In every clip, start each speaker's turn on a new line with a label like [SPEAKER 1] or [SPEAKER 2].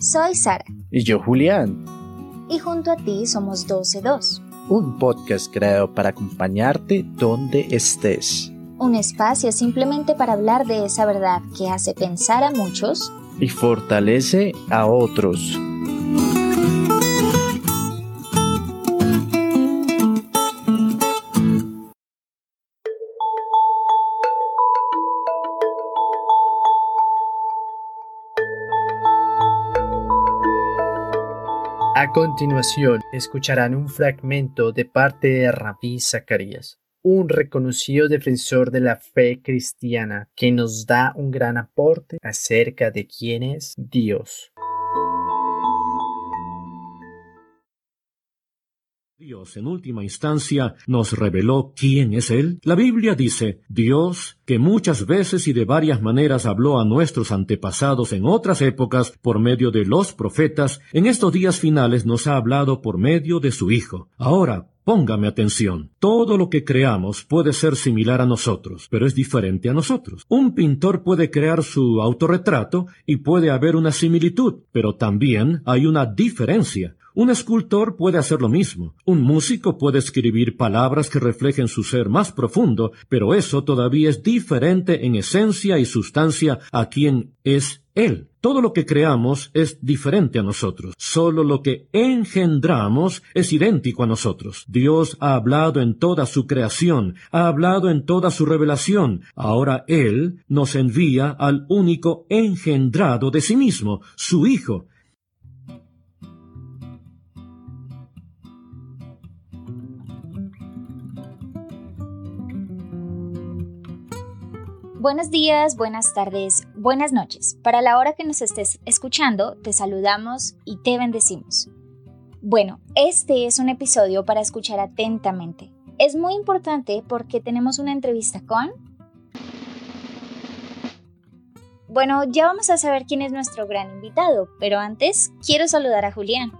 [SPEAKER 1] Soy Sara.
[SPEAKER 2] Y yo Julián.
[SPEAKER 1] Y junto a ti somos 12-2.
[SPEAKER 2] Un podcast creado para acompañarte donde estés.
[SPEAKER 1] Un espacio simplemente para hablar de esa verdad que hace pensar a muchos
[SPEAKER 2] y fortalece a otros. A continuación, escucharán un fragmento de parte de Rabí Zacarías, un reconocido defensor de la fe cristiana que nos da un gran aporte acerca de quién es Dios.
[SPEAKER 3] Dios en última instancia nos reveló quién es Él? La Biblia dice, Dios, que muchas veces y de varias maneras habló a nuestros antepasados en otras épocas por medio de los profetas, en estos días finales nos ha hablado por medio de su Hijo. Ahora, Póngame atención. Todo lo que creamos puede ser similar a nosotros, pero es diferente a nosotros. Un pintor puede crear su autorretrato y puede haber una similitud, pero también hay una diferencia. Un escultor puede hacer lo mismo. Un músico puede escribir palabras que reflejen su ser más profundo, pero eso todavía es diferente en esencia y sustancia a quien es él. Todo lo que creamos es diferente a nosotros. Solo lo que engendramos es idéntico a nosotros. Dios ha hablado en toda su creación, ha hablado en toda su revelación. Ahora Él nos envía al único engendrado de sí mismo, su Hijo,
[SPEAKER 1] Buenos días, buenas tardes, buenas noches. Para la hora que nos estés escuchando, te saludamos y te bendecimos. Bueno, este es un episodio para escuchar atentamente. Es muy importante porque tenemos una entrevista con... Bueno, ya vamos a saber quién es nuestro gran invitado, pero antes quiero saludar a Julián.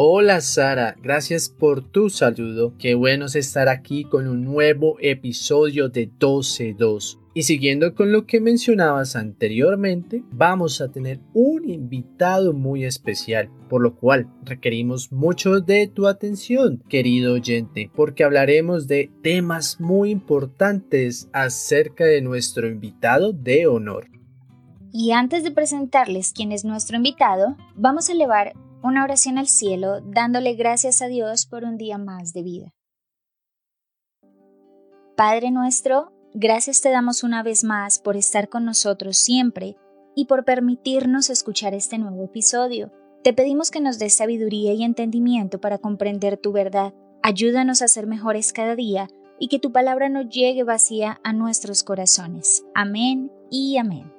[SPEAKER 2] Hola Sara, gracias por tu saludo. Qué bueno estar aquí con un nuevo episodio de 12.2. Y siguiendo con lo que mencionabas anteriormente, vamos a tener un invitado muy especial, por lo cual requerimos mucho de tu atención, querido oyente, porque hablaremos de temas muy importantes acerca de nuestro invitado de honor.
[SPEAKER 1] Y antes de presentarles quién es nuestro invitado, vamos a elevar una oración al cielo dándole gracias a Dios por un día más de vida. Padre nuestro, gracias te damos una vez más por estar con nosotros siempre y por permitirnos escuchar este nuevo episodio. Te pedimos que nos des sabiduría y entendimiento para comprender tu verdad. Ayúdanos a ser mejores cada día y que tu palabra no llegue vacía a nuestros corazones. Amén y amén.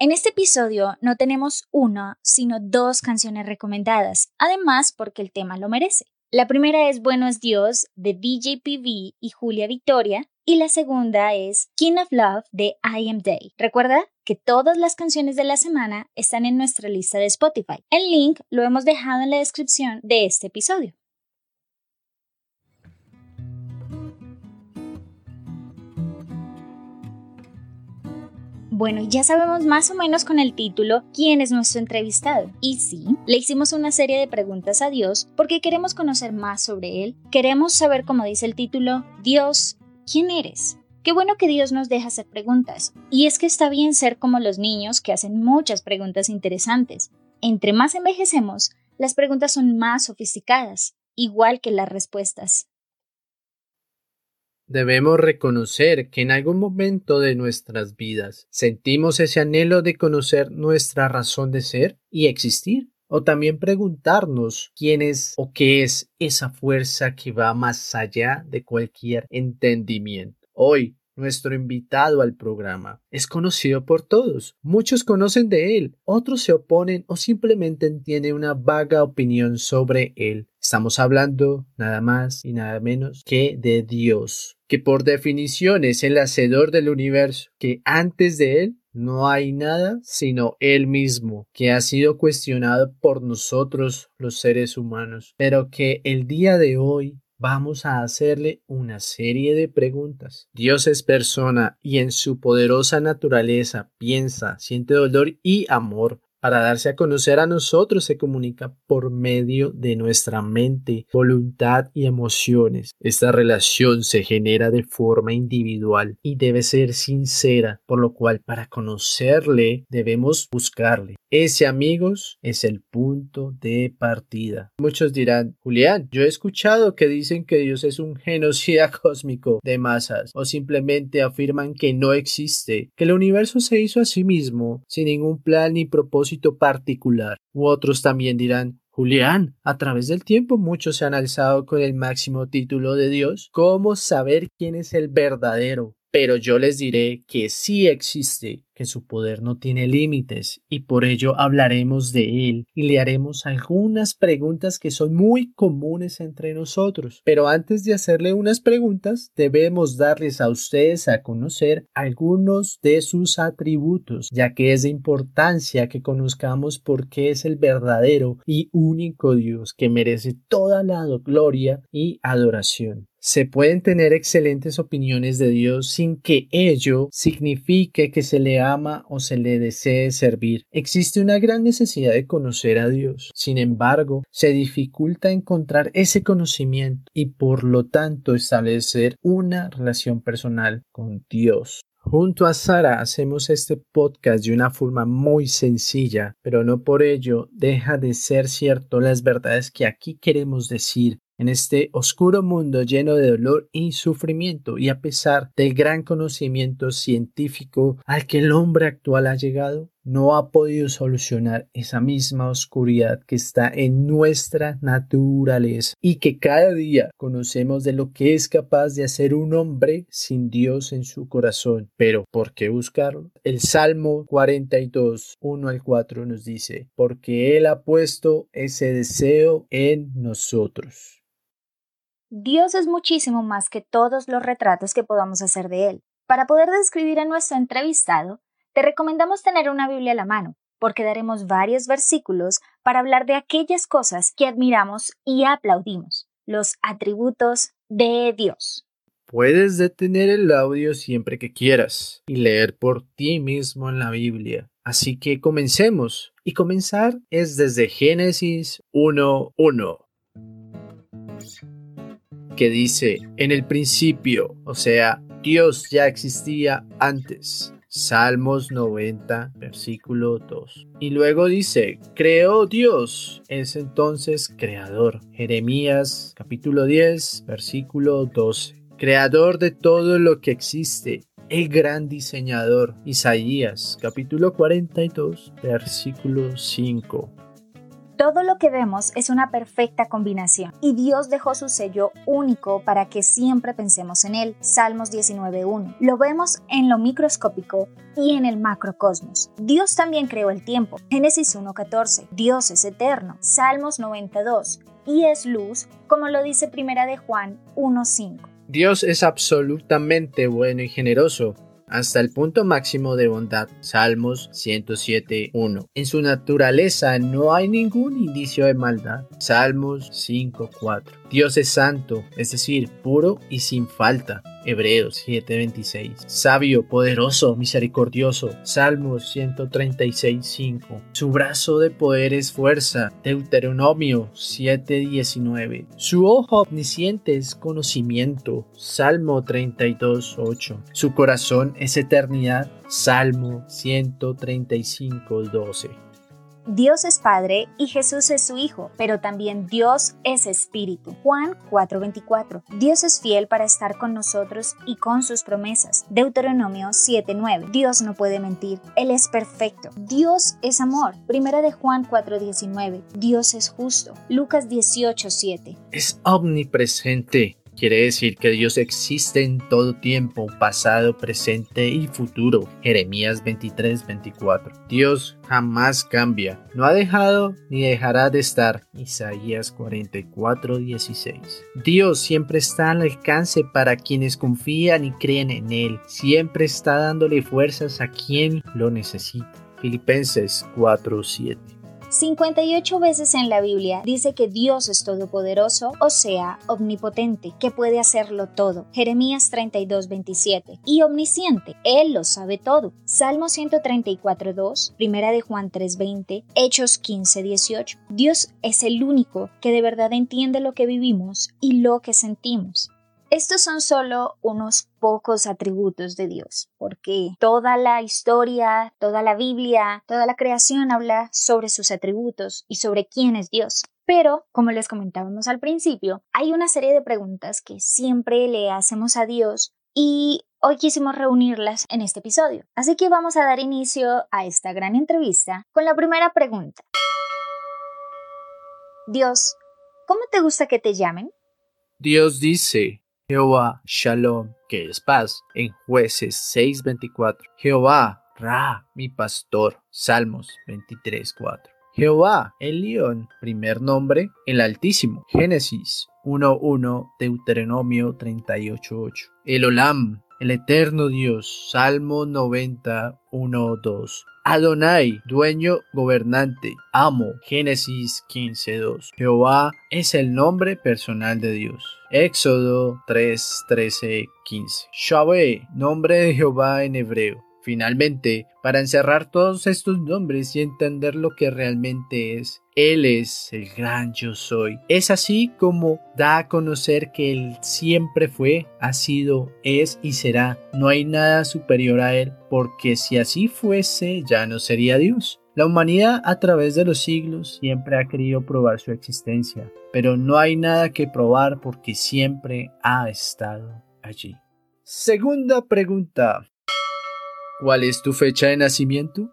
[SPEAKER 1] En este episodio no tenemos una, sino dos canciones recomendadas, además porque el tema lo merece. La primera es Bueno es Dios de DJPV y Julia Victoria y la segunda es King of Love de I Am Day. Recuerda que todas las canciones de la semana están en nuestra lista de Spotify. El link lo hemos dejado en la descripción de este episodio. Bueno, ya sabemos más o menos con el título quién es nuestro entrevistado. Y sí, le hicimos una serie de preguntas a Dios porque queremos conocer más sobre Él. Queremos saber, como dice el título, Dios, ¿quién eres? Qué bueno que Dios nos deja hacer preguntas. Y es que está bien ser como los niños que hacen muchas preguntas interesantes. Entre más envejecemos, las preguntas son más sofisticadas, igual que las respuestas.
[SPEAKER 2] Debemos reconocer que en algún momento de nuestras vidas sentimos ese anhelo de conocer nuestra razón de ser y existir. O también preguntarnos quién es o qué es esa fuerza que va más allá de cualquier entendimiento. Hoy nuestro invitado al programa. Es conocido por todos. Muchos conocen de él, otros se oponen o simplemente tienen una vaga opinión sobre él. Estamos hablando nada más y nada menos que de Dios, que por definición es el hacedor del universo, que antes de él no hay nada sino Él mismo, que ha sido cuestionado por nosotros los seres humanos, pero que el día de hoy vamos a hacerle una serie de preguntas. Dios es persona y en su poderosa naturaleza piensa, siente dolor y amor para darse a conocer a nosotros se comunica por medio de nuestra mente, voluntad y emociones. Esta relación se genera de forma individual y debe ser sincera, por lo cual para conocerle debemos buscarle. Ese, amigos, es el punto de partida. Muchos dirán, Julián, yo he escuchado que dicen que Dios es un genocida cósmico de masas, o simplemente afirman que no existe, que el universo se hizo a sí mismo, sin ningún plan ni propósito particular. U otros también dirán, Julián, a través del tiempo muchos se han alzado con el máximo título de Dios. ¿Cómo saber quién es el verdadero? Pero yo les diré que sí existe, que su poder no tiene límites, y por ello hablaremos de él y le haremos algunas preguntas que son muy comunes entre nosotros. Pero antes de hacerle unas preguntas, debemos darles a ustedes a conocer algunos de sus atributos, ya que es de importancia que conozcamos por qué es el verdadero y único Dios que merece toda la gloria y adoración. Se pueden tener excelentes opiniones de Dios sin que ello signifique que se le ama o se le desee servir. Existe una gran necesidad de conocer a Dios. Sin embargo, se dificulta encontrar ese conocimiento y por lo tanto establecer una relación personal con Dios. Junto a Sara hacemos este podcast de una forma muy sencilla, pero no por ello deja de ser cierto las verdades que aquí queremos decir en este oscuro mundo lleno de dolor y sufrimiento y a pesar del gran conocimiento científico al que el hombre actual ha llegado, no ha podido solucionar esa misma oscuridad que está en nuestra naturaleza y que cada día conocemos de lo que es capaz de hacer un hombre sin Dios en su corazón. Pero, ¿por qué buscarlo? El Salmo 42, 1 al 4 nos dice, porque Él ha puesto ese deseo en nosotros.
[SPEAKER 1] Dios es muchísimo más que todos los retratos que podamos hacer de Él. Para poder describir a nuestro entrevistado, te recomendamos tener una Biblia a la mano, porque daremos varios versículos para hablar de aquellas cosas que admiramos y aplaudimos, los atributos de Dios.
[SPEAKER 2] Puedes detener el audio siempre que quieras y leer por ti mismo en la Biblia. Así que comencemos. Y comenzar es desde Génesis 1.1 que dice, en el principio, o sea, Dios ya existía antes. Salmos 90, versículo 2. Y luego dice, creó Dios, es entonces creador. Jeremías capítulo 10, versículo 12. Creador de todo lo que existe, el gran diseñador. Isaías capítulo 42, versículo 5.
[SPEAKER 1] Todo lo que vemos es una perfecta combinación y Dios dejó su sello único para que siempre pensemos en él. Salmos 19.1. Lo vemos en lo microscópico y en el macrocosmos. Dios también creó el tiempo. Génesis 1.14. Dios es eterno. Salmos 92. Y es luz, como lo dice Primera de Juan 1.5.
[SPEAKER 2] Dios es absolutamente bueno y generoso hasta el punto máximo de bondad. Salmos 107.1. En su naturaleza no hay ningún indicio de maldad. Salmos 5.4. Dios es santo, es decir, puro y sin falta. Hebreos 7:26. Sabio, poderoso, misericordioso. Salmos 136:5. Su brazo de poder es fuerza. Deuteronomio 7:19. Su ojo omnisciente es conocimiento. Salmo 32:8. Su corazón es eternidad. Salmo 135:12.
[SPEAKER 1] Dios es Padre y Jesús es su Hijo, pero también Dios es Espíritu. Juan 4:24. Dios es fiel para estar con nosotros y con sus promesas. Deuteronomio 7:9. Dios no puede mentir, Él es perfecto. Dios es amor. Primera de Juan 4:19. Dios es justo. Lucas 18:7.
[SPEAKER 2] Es omnipresente. Quiere decir que Dios existe en todo tiempo, pasado, presente y futuro. Jeremías 23, 24. Dios jamás cambia. No ha dejado ni dejará de estar. Isaías 44, 16. Dios siempre está al alcance para quienes confían y creen en Él. Siempre está dándole fuerzas a quien lo necesita. Filipenses 4, 7.
[SPEAKER 1] 58 veces en la Biblia dice que Dios es todopoderoso, o sea, omnipotente, que puede hacerlo todo. Jeremías 32, 27. Y omnisciente, Él lo sabe todo. Salmo 134, 2, Primera de Juan 3, 20, Hechos 15, 18. Dios es el único que de verdad entiende lo que vivimos y lo que sentimos. Estos son solo unos pocos atributos de Dios, porque toda la historia, toda la Biblia, toda la creación habla sobre sus atributos y sobre quién es Dios. Pero, como les comentábamos al principio, hay una serie de preguntas que siempre le hacemos a Dios y hoy quisimos reunirlas en este episodio. Así que vamos a dar inicio a esta gran entrevista con la primera pregunta. Dios, ¿cómo te gusta que te llamen?
[SPEAKER 2] Dios dice, Jehová Shalom, que es paz, en jueces 6:24. Jehová Ra, mi pastor, Salmos 23:4. Jehová, el león, primer nombre, el Altísimo, Génesis 1:1, Deuteronomio 38:8. El Olam, el eterno Dios, Salmo 90, 1, 2. Adonai, dueño, gobernante, amo, Génesis 15, 2. Jehová es el nombre personal de Dios. Éxodo 3, 13, 15. Shabé, nombre de Jehová en hebreo. Finalmente, para encerrar todos estos nombres y entender lo que realmente es, Él es el gran yo soy. Es así como da a conocer que Él siempre fue, ha sido, es y será. No hay nada superior a Él, porque si así fuese, ya no sería Dios. La humanidad a través de los siglos siempre ha querido probar su existencia, pero no hay nada que probar porque siempre ha estado allí. Segunda pregunta. ¿Cuál es tu fecha de nacimiento?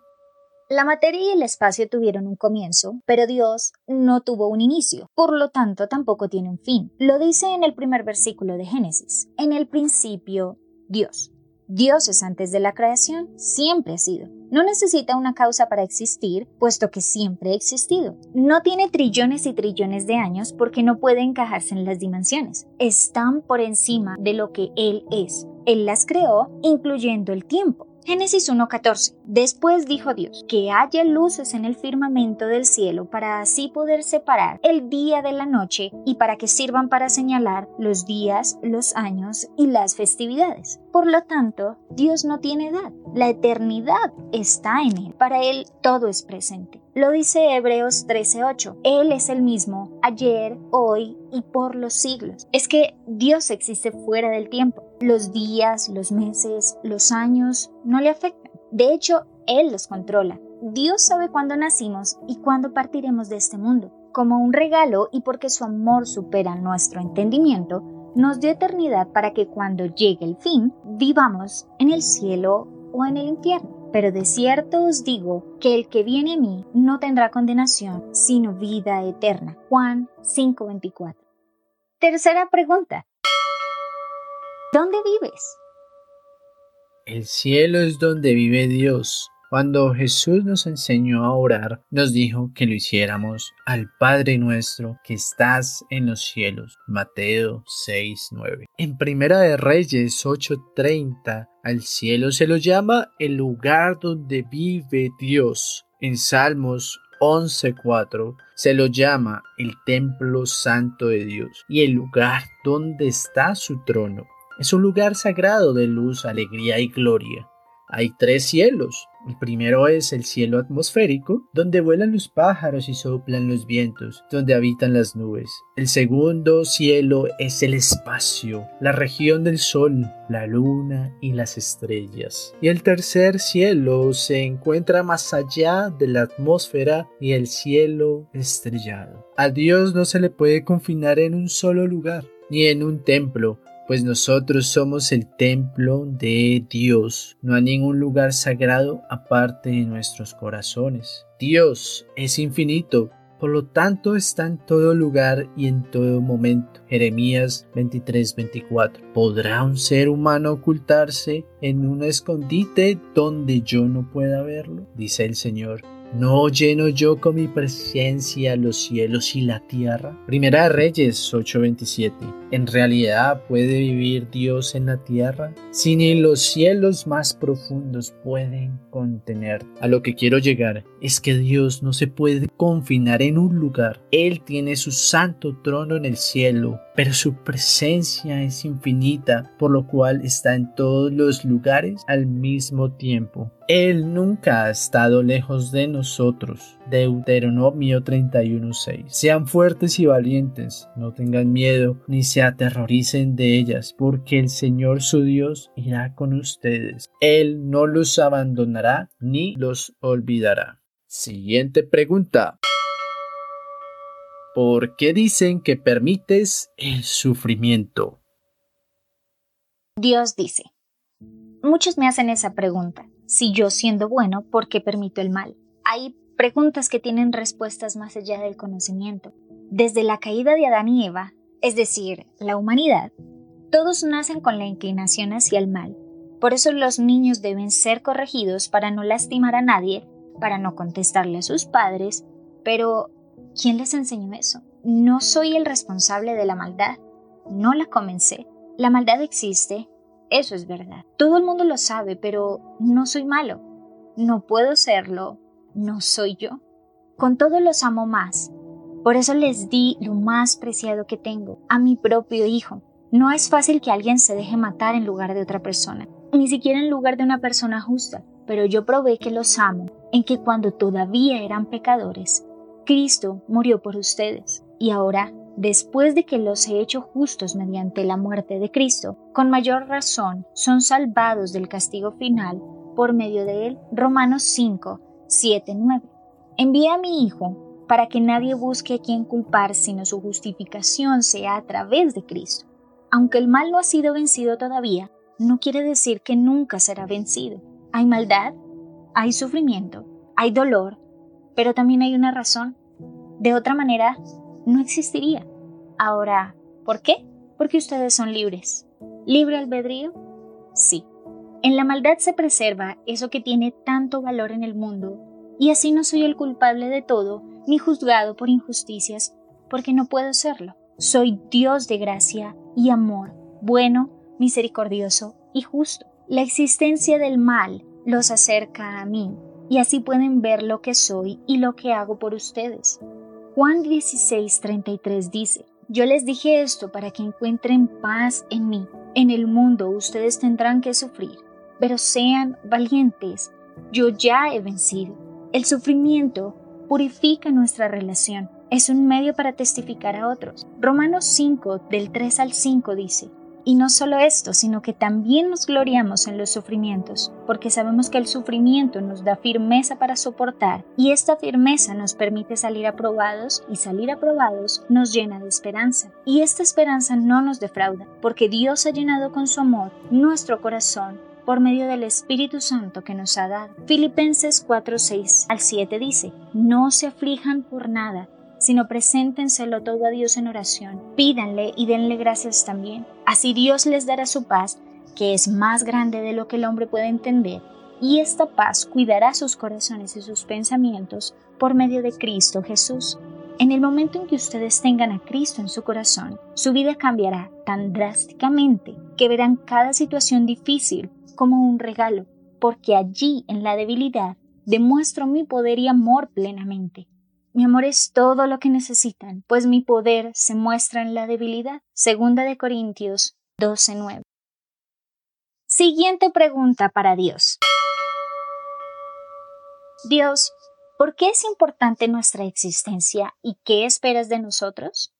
[SPEAKER 1] La materia y el espacio tuvieron un comienzo, pero Dios no tuvo un inicio, por lo tanto tampoco tiene un fin. Lo dice en el primer versículo de Génesis. En el principio, Dios. Dios es antes de la creación, siempre ha sido. No necesita una causa para existir, puesto que siempre ha existido. No tiene trillones y trillones de años porque no puede encajarse en las dimensiones. Están por encima de lo que Él es. Él las creó, incluyendo el tiempo. Génesis 1.14. Después dijo Dios, que haya luces en el firmamento del cielo para así poder separar el día de la noche y para que sirvan para señalar los días, los años y las festividades. Por lo tanto, Dios no tiene edad. La eternidad está en Él. Para Él todo es presente. Lo dice Hebreos 13:8. Él es el mismo ayer, hoy y por los siglos. Es que Dios existe fuera del tiempo. Los días, los meses, los años no le afectan. De hecho, Él los controla. Dios sabe cuándo nacimos y cuándo partiremos de este mundo. Como un regalo y porque su amor supera nuestro entendimiento, nos dio eternidad para que cuando llegue el fin, vivamos en el cielo o en el infierno. Pero de cierto os digo que el que viene a mí no tendrá condenación, sino vida eterna. Juan 5:24. Tercera pregunta. ¿Dónde vives?
[SPEAKER 2] El cielo es donde vive Dios. Cuando Jesús nos enseñó a orar, nos dijo que lo hiciéramos al Padre nuestro que estás en los cielos. Mateo 6:9. En Primera de Reyes 8:30, al cielo se lo llama el lugar donde vive Dios. En Salmos 11.4 se lo llama el templo santo de Dios y el lugar donde está su trono. Es un lugar sagrado de luz, alegría y gloria. Hay tres cielos, el primero es el cielo atmosférico, donde vuelan los pájaros y soplan los vientos, donde habitan las nubes. El segundo cielo es el espacio, la región del sol, la luna y las estrellas. Y el tercer cielo se encuentra más allá de la atmósfera y el cielo estrellado. A Dios no se le puede confinar en un solo lugar, ni en un templo, pues nosotros somos el templo de Dios. No hay ningún lugar sagrado aparte de nuestros corazones. Dios es infinito, por lo tanto está en todo lugar y en todo momento. Jeremías 23:24. ¿Podrá un ser humano ocultarse en un escondite donde yo no pueda verlo? Dice el Señor. ¿No lleno yo con mi presencia los cielos y la tierra? Primera Reyes 8:27. ¿En realidad puede vivir Dios en la tierra? Si ni los cielos más profundos pueden contener. A lo que quiero llegar es que Dios no se puede confinar en un lugar. Él tiene su santo trono en el cielo, pero su presencia es infinita, por lo cual está en todos los lugares al mismo tiempo. Él nunca ha estado lejos de nosotros. Deuteronomio 31:6. Sean fuertes y valientes, no tengan miedo ni se aterroricen de ellas, porque el Señor su Dios irá con ustedes. Él no los abandonará ni los olvidará. Siguiente pregunta. ¿Por qué dicen que permites el sufrimiento?
[SPEAKER 1] Dios dice. Muchos me hacen esa pregunta. Si yo siendo bueno, ¿por qué permito el mal? Hay preguntas que tienen respuestas más allá del conocimiento. Desde la caída de Adán y Eva, es decir, la humanidad, todos nacen con la inclinación hacia el mal. Por eso los niños deben ser corregidos para no lastimar a nadie, para no contestarle a sus padres, pero ¿quién les enseñó eso? No soy el responsable de la maldad, no la comencé. La maldad existe, eso es verdad. Todo el mundo lo sabe, pero no soy malo. No puedo serlo, no soy yo. Con todo los amo más, por eso les di lo más preciado que tengo, a mi propio hijo. No es fácil que alguien se deje matar en lugar de otra persona, ni siquiera en lugar de una persona justa, pero yo probé que los amo, en que cuando todavía eran pecadores, Cristo murió por ustedes. Y ahora, después de que los he hecho justos mediante la muerte de Cristo, con mayor razón son salvados del castigo final por medio de él. Romanos 5, 7, 9. Envié a mi Hijo para que nadie busque a quien culpar, sino su justificación sea a través de Cristo. Aunque el mal no ha sido vencido todavía, no quiere decir que nunca será vencido. Hay maldad, hay sufrimiento, hay dolor, pero también hay una razón. De otra manera, no existiría. Ahora, ¿por qué? Porque ustedes son libres. ¿Libre albedrío? Sí. En la maldad se preserva eso que tiene tanto valor en el mundo, y así no soy el culpable de todo, ni juzgado por injusticias, porque no puedo serlo. Soy Dios de gracia y amor, bueno, misericordioso y justo. La existencia del mal los acerca a mí, y así pueden ver lo que soy y lo que hago por ustedes. Juan 16:33 dice, Yo les dije esto para que encuentren paz en mí. En el mundo ustedes tendrán que sufrir, pero sean valientes. Yo ya he vencido. El sufrimiento purifica nuestra relación. Es un medio para testificar a otros. Romanos 5, del 3 al 5 dice, y no solo esto, sino que también nos gloriamos en los sufrimientos, porque sabemos que el sufrimiento nos da firmeza para soportar, y esta firmeza nos permite salir aprobados, y salir aprobados nos llena de esperanza. Y esta esperanza no nos defrauda, porque Dios ha llenado con su amor nuestro corazón por medio del Espíritu Santo que nos ha dado. Filipenses 4, 6 al 7 dice, no se aflijan por nada, sino preséntenselo todo a Dios en oración, pídanle y denle gracias también. Así Dios les dará su paz, que es más grande de lo que el hombre puede entender, y esta paz cuidará sus corazones y sus pensamientos por medio de Cristo Jesús. En el momento en que ustedes tengan a Cristo en su corazón, su vida cambiará tan drásticamente que verán cada situación difícil como un regalo, porque allí en la debilidad demuestro mi poder y amor plenamente. Mi amor es todo lo que necesitan, pues mi poder se muestra en la debilidad. Segunda de Corintios 12:9. Siguiente pregunta para Dios. Dios, ¿por qué es importante nuestra existencia y qué esperas de nosotros?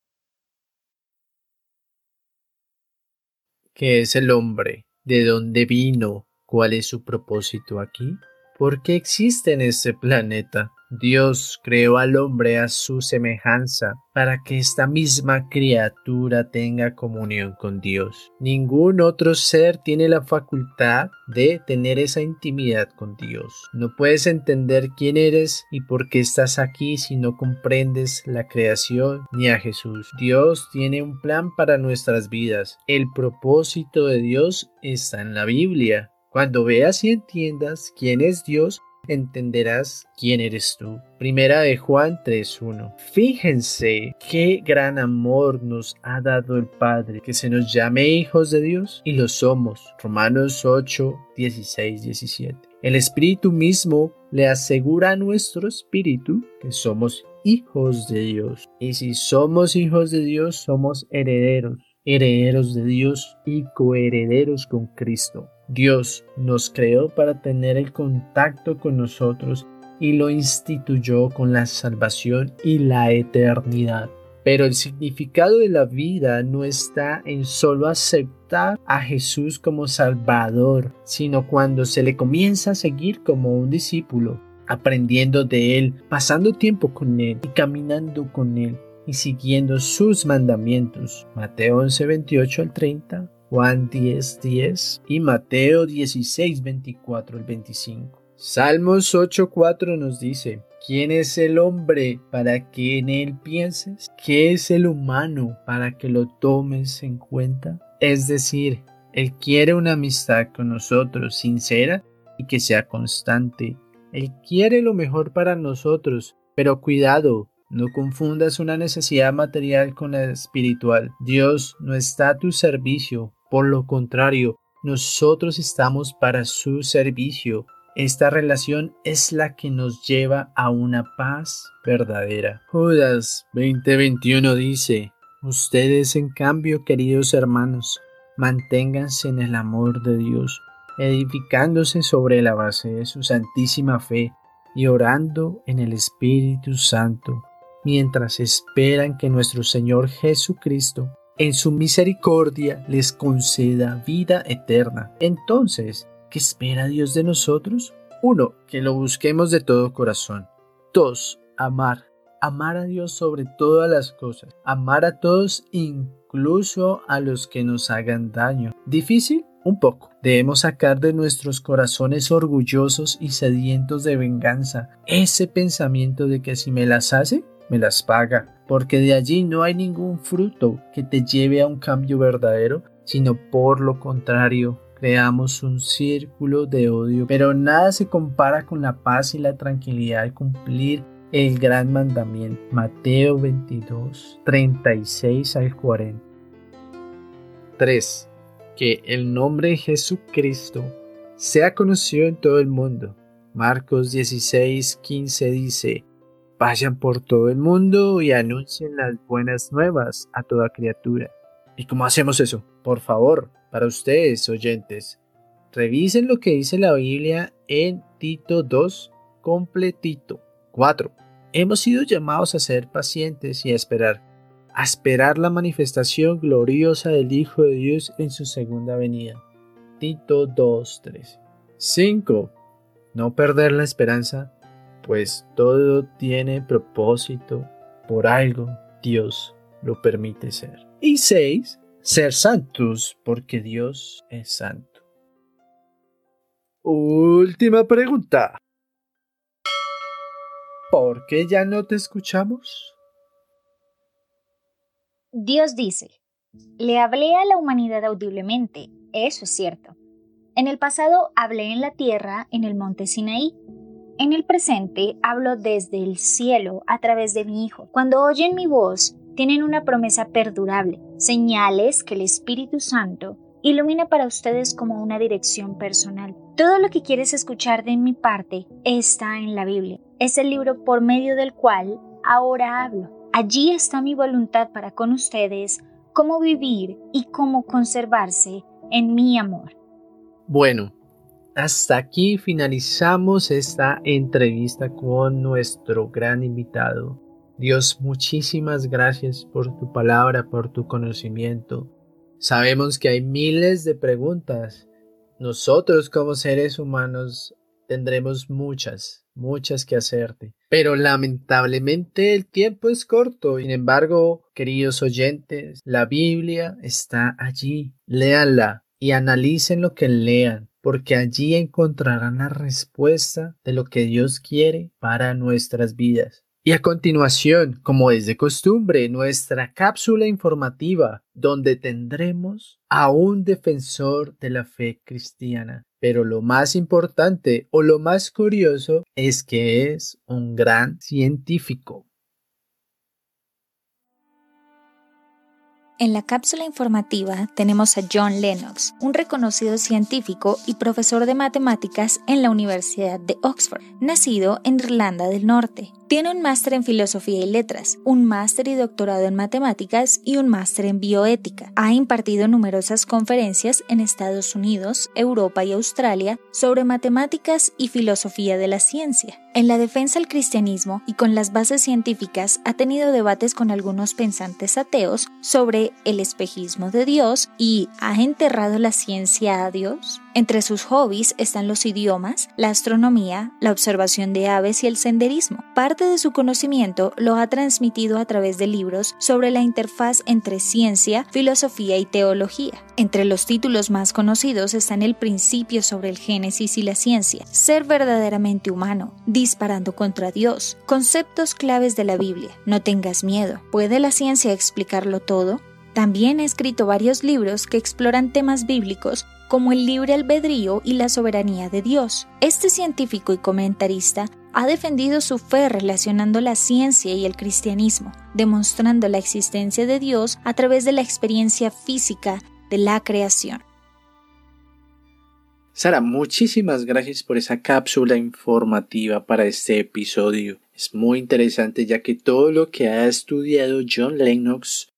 [SPEAKER 2] ¿Qué es el hombre? ¿De dónde vino? ¿Cuál es su propósito aquí? ¿Por qué existe en este planeta? Dios creó al hombre a su semejanza para que esta misma criatura tenga comunión con Dios. Ningún otro ser tiene la facultad de tener esa intimidad con Dios. No puedes entender quién eres y por qué estás aquí si no comprendes la creación ni a Jesús. Dios tiene un plan para nuestras vidas. El propósito de Dios está en la Biblia. Cuando veas y entiendas quién es Dios, entenderás quién eres tú. Primera de Juan 3.1. Fíjense qué gran amor nos ha dado el Padre, que se nos llame hijos de Dios y lo somos. Romanos 8, 16, 17. El Espíritu mismo le asegura a nuestro espíritu que somos hijos de Dios. Y si somos hijos de Dios, somos herederos, herederos de Dios y coherederos con Cristo. Dios nos creó para tener el contacto con nosotros y lo instituyó con la salvación y la eternidad. Pero el significado de la vida no está en solo aceptar a Jesús como Salvador, sino cuando se le comienza a seguir como un discípulo, aprendiendo de Él, pasando tiempo con Él y caminando con Él y siguiendo sus mandamientos. Mateo 11, 28 al 30, Juan 10, 10 y Mateo 16, 24 al 25. Salmos 8, 4 nos dice, ¿Quién es el hombre para que en él pienses? ¿Qué es el humano para que lo tomes en cuenta? Es decir, Él quiere una amistad con nosotros sincera y que sea constante. Él quiere lo mejor para nosotros, pero cuidado, no confundas una necesidad material con la espiritual. Dios no está a tu servicio, por lo contrario, nosotros estamos para su servicio. Esta relación es la que nos lleva a una paz verdadera. Judas 20:21 dice, Ustedes en cambio, queridos hermanos, manténganse en el amor de Dios, edificándose sobre la base de su santísima fe y orando en el Espíritu Santo, mientras esperan que nuestro Señor Jesucristo en su misericordia les conceda vida eterna. Entonces, ¿Qué espera Dios de nosotros? Uno, que lo busquemos de todo corazón. Dos, amar. Amar a Dios sobre todas las cosas. Amar a todos, incluso a los que nos hagan daño. ¿Difícil? Un poco. Debemos sacar de nuestros corazones orgullosos y sedientos de venganza ese pensamiento de que si me las hace, me las paga, porque de allí no hay ningún fruto que te lleve a un cambio verdadero, sino por lo contrario, creamos un círculo de odio, pero nada se compara con la paz y la tranquilidad de cumplir el gran mandamiento. Mateo 22, 36 al 40. 3. Que el nombre de Jesucristo sea conocido en todo el mundo. Marcos 16, 15 dice, Vayan por todo el mundo y anuncien las buenas nuevas a toda criatura. ¿Y cómo hacemos eso? Por favor, para ustedes, oyentes, revisen lo que dice la Biblia en Tito 2, completito. 4. Hemos sido llamados a ser pacientes y a esperar, a esperar la manifestación gloriosa del Hijo de Dios en su segunda venida. Tito 2, 3. 5. No perder la esperanza, pues todo tiene propósito, por algo Dios lo permite ser. Y 6 ser santos porque Dios es santo. Última pregunta. ¿Por qué ya no te escuchamos?
[SPEAKER 1] Dios dice, le hablé a la humanidad audiblemente, eso es cierto. En el pasado hablé en la tierra, en el monte Sinaí. En el presente hablo desde el cielo a través de mi Hijo. Cuando oyen mi voz, tienen una promesa perdurable, señales que el Espíritu Santo ilumina para ustedes como una dirección personal. Todo lo que quieres escuchar de mi parte está en la Biblia. Es el libro por medio del cual ahora hablo. Allí está mi voluntad para con ustedes, cómo vivir y cómo conservarse en mi amor.
[SPEAKER 2] Bueno, hasta aquí finalizamos esta entrevista con nuestro gran invitado, Dios, muchísimas gracias por tu palabra, por tu conocimiento. Sabemos que hay miles de preguntas. Nosotros como seres humanos tendremos muchas, muchas que hacerte. Pero lamentablemente el tiempo es corto. Sin embargo, queridos oyentes, la Biblia está allí. Léanla y analicen lo que lean, porque allí encontrarán la respuesta de lo que Dios quiere para nuestras vidas. Y a continuación, como es de costumbre, nuestra cápsula informativa, donde tendremos a un defensor de la fe cristiana. Pero lo más importante o lo más curioso es que es un gran científico.
[SPEAKER 1] En la cápsula informativa tenemos a John Lennox, un reconocido científico y profesor de matemáticas en la Universidad de Oxford, nacido en Irlanda del Norte. Tiene un máster en filosofía y letras, un máster y doctorado en matemáticas y un máster en bioética. Ha impartido numerosas conferencias en Estados Unidos, Europa y Australia sobre matemáticas y filosofía de la ciencia. En la defensa del cristianismo y con las bases científicas ha tenido debates con algunos pensantes ateos sobre el espejismo de Dios y ¿ha enterrado la ciencia a Dios? Entre sus hobbies están los idiomas, la astronomía, la observación de aves y el senderismo. Parte de su conocimiento lo ha transmitido a través de libros sobre la interfaz entre ciencia, filosofía y teología. Entre los títulos más conocidos están El principio sobre el Génesis y la ciencia, Ser verdaderamente humano, Disparando contra Dios, Conceptos claves de la Biblia, No tengas miedo, ¿puede la ciencia explicarlo todo? También ha escrito varios libros que exploran temas bíblicos como el libre albedrío y la soberanía de Dios. Este científico y comentarista ha defendido su fe relacionando la ciencia y el cristianismo, demostrando la existencia de Dios a través de la experiencia física de la creación.
[SPEAKER 2] Sara, muchísimas gracias por esa cápsula informativa para este episodio. Es muy interesante ya que todo lo que ha estudiado John Lennox,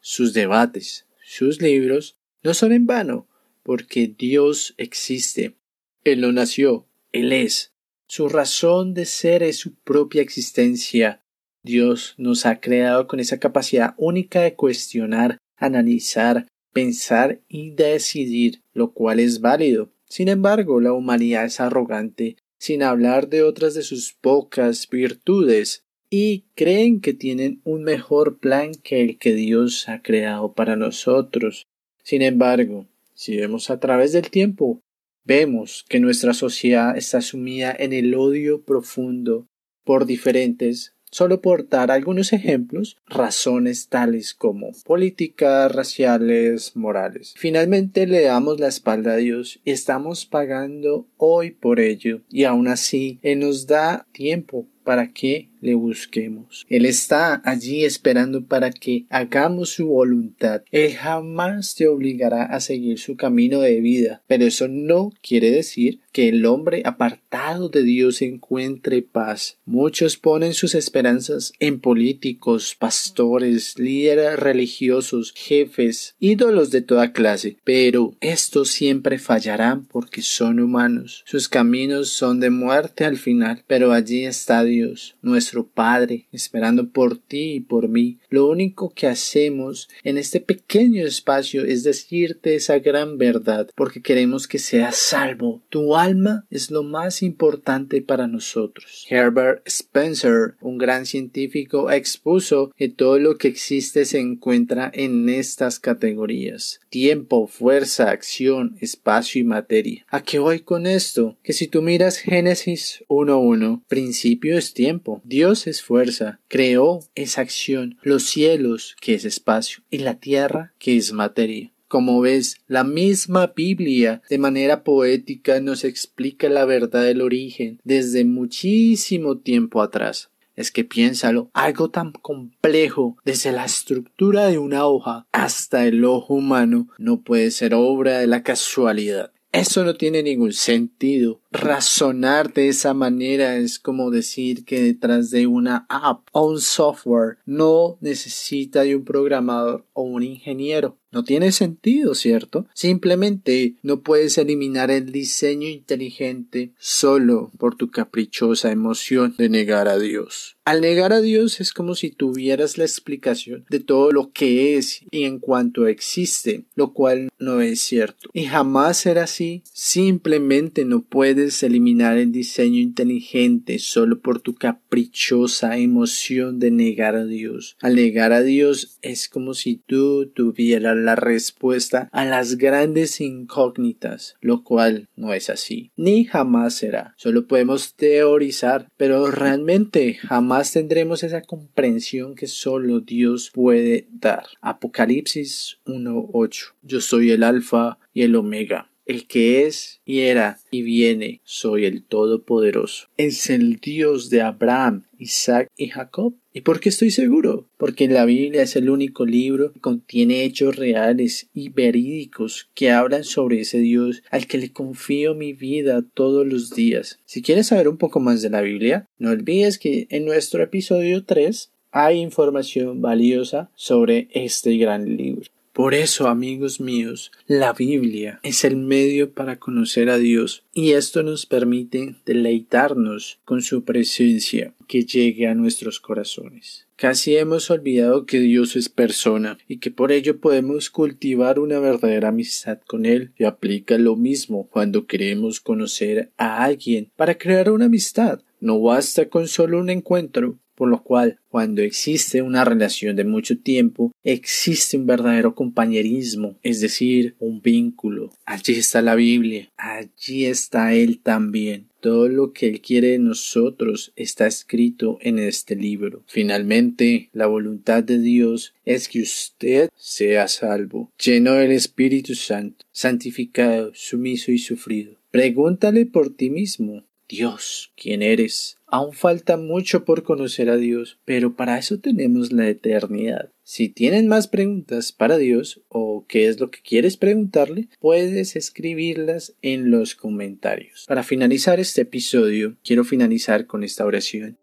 [SPEAKER 2] sus debates, sus libros, no son en vano, porque Dios existe. Él no nació, Él es. Su razón de ser es su propia existencia. Dios nos ha creado con esa capacidad única de cuestionar, analizar, pensar y decidir, lo cual es válido. Sin embargo, la humanidad es arrogante, sin hablar de otras de sus pocas virtudes, y creen que tienen un mejor plan que el que Dios ha creado para nosotros. Sin embargo, si vemos a través del tiempo, vemos que nuestra sociedad está sumida en el odio profundo por diferentes, solo por dar algunos ejemplos, razones tales como políticas, raciales, morales. Finalmente le damos la espalda a Dios y estamos pagando hoy por ello y aún así Él nos da tiempo para que le busquemos. Él está allí esperando para que hagamos su voluntad. Él jamás te obligará a seguir su camino de vida, pero eso no quiere decir que el hombre apartado de Dios encuentre paz. Muchos ponen sus esperanzas en políticos, pastores, líderes religiosos, jefes, ídolos de toda clase, pero estos siempre fallarán porque son humanos. Sus caminos son de muerte al final, pero allí está Dios, nuestro Padre, esperando por ti y por mí. Lo único que hacemos en este pequeño espacio es decirte esa gran verdad, porque queremos que seas salvo. Tu alma es lo más importante para nosotros. Herbert Spencer, un gran científico, expuso que todo lo que existe se encuentra en estas categorías. Tiempo, fuerza, acción, espacio y materia. ¿A qué voy con esto? Que si tú miras Génesis 1.1, principio es tiempo. Dios es fuerza, creó esa acción, los cielos, que es espacio, y la tierra, que es materia. Como ves, la misma Biblia de manera poética nos explica la verdad del origen desde muchísimo tiempo atrás. Es que piénsalo, algo tan complejo desde la estructura de una hoja hasta el ojo humano no puede ser obra de la casualidad. Eso no tiene ningún sentido. Razonar de esa manera es como decir que detrás de una app o un software no necesita de un programador o un ingeniero. No tiene sentido, ¿cierto? Simplemente no puedes eliminar el diseño inteligente solo por tu caprichosa emoción de negar a Dios. Al negar a Dios es como si tuvieras la explicación de todo lo que es y en cuanto existe, lo cual no es cierto. Y jamás será así. Simplemente no puedes eliminar el diseño inteligente solo por tu caprichosa emoción de negar a Dios. Al negar a Dios es como si tú tuvieras la respuesta a las grandes incógnitas, lo cual no es así, ni jamás será. Solo podemos teorizar, pero realmente jamás tendremos esa comprensión que solo Dios puede dar. Apocalipsis 1.8. Yo soy el alfa y el omega el que es y era y viene, soy el Todopoderoso. Es el Dios de Abraham, Isaac y Jacob. ¿Y por qué estoy seguro? Porque la Biblia es el único libro que contiene hechos reales y verídicos que hablan sobre ese Dios al que le confío mi vida todos los días. Si quieres saber un poco más de la Biblia, no olvides que en nuestro episodio 3 hay información valiosa sobre este gran libro. Por eso, amigos míos, la Biblia es el medio para conocer a Dios y esto nos permite deleitarnos con su presencia que llegue a nuestros corazones. Casi hemos olvidado que Dios es persona y que por ello podemos cultivar una verdadera amistad con Él y aplica lo mismo cuando queremos conocer a alguien para crear una amistad. No basta con solo un encuentro, por lo cual cuando existe una relación de mucho tiempo, existe un verdadero compañerismo, es decir, un vínculo. Allí está la Biblia, allí está Él también. Todo lo que Él quiere de nosotros está escrito en este libro. Finalmente, la voluntad de Dios es que usted sea salvo, lleno del Espíritu Santo, santificado, sumiso y sufrido. Pregúntale por ti mismo, Dios, ¿quién eres? Aún falta mucho por conocer a Dios, pero para eso tenemos la eternidad. Si tienen más preguntas para Dios o qué es lo que quieres preguntarle, puedes escribirlas en los comentarios. Para finalizar este episodio, quiero finalizar con esta oración.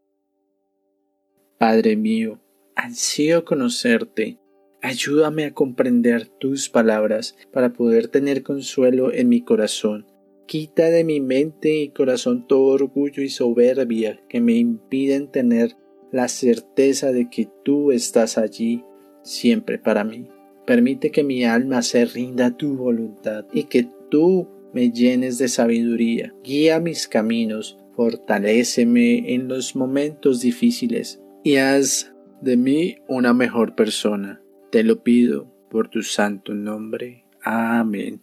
[SPEAKER 2] Padre mío, ansío conocerte. Ayúdame a comprender tus palabras para poder tener consuelo en mi corazón Quita de mi mente y corazón todo orgullo y soberbia que me impiden tener la certeza de que tú estás allí siempre para mí. Permite que mi alma se rinda a tu voluntad y que tú me llenes de sabiduría. Guía mis caminos, fortaléceme en los momentos difíciles y haz de mí una mejor persona. Te lo pido por tu santo nombre. Amén.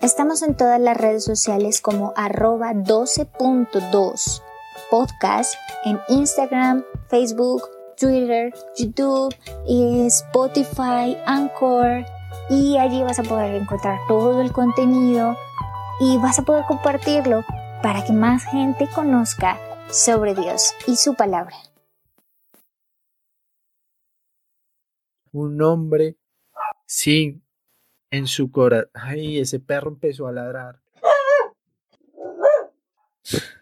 [SPEAKER 1] Estamos en todas las redes sociales como arroba 12.2 podcast en Instagram, Facebook, Twitter, YouTube, Spotify, Anchor y allí vas a poder encontrar todo el contenido y vas a poder compartirlo para que más gente conozca sobre Dios y su palabra.
[SPEAKER 2] Un hombre sin en su corazón. Ay, ese perro empezó a ladrar.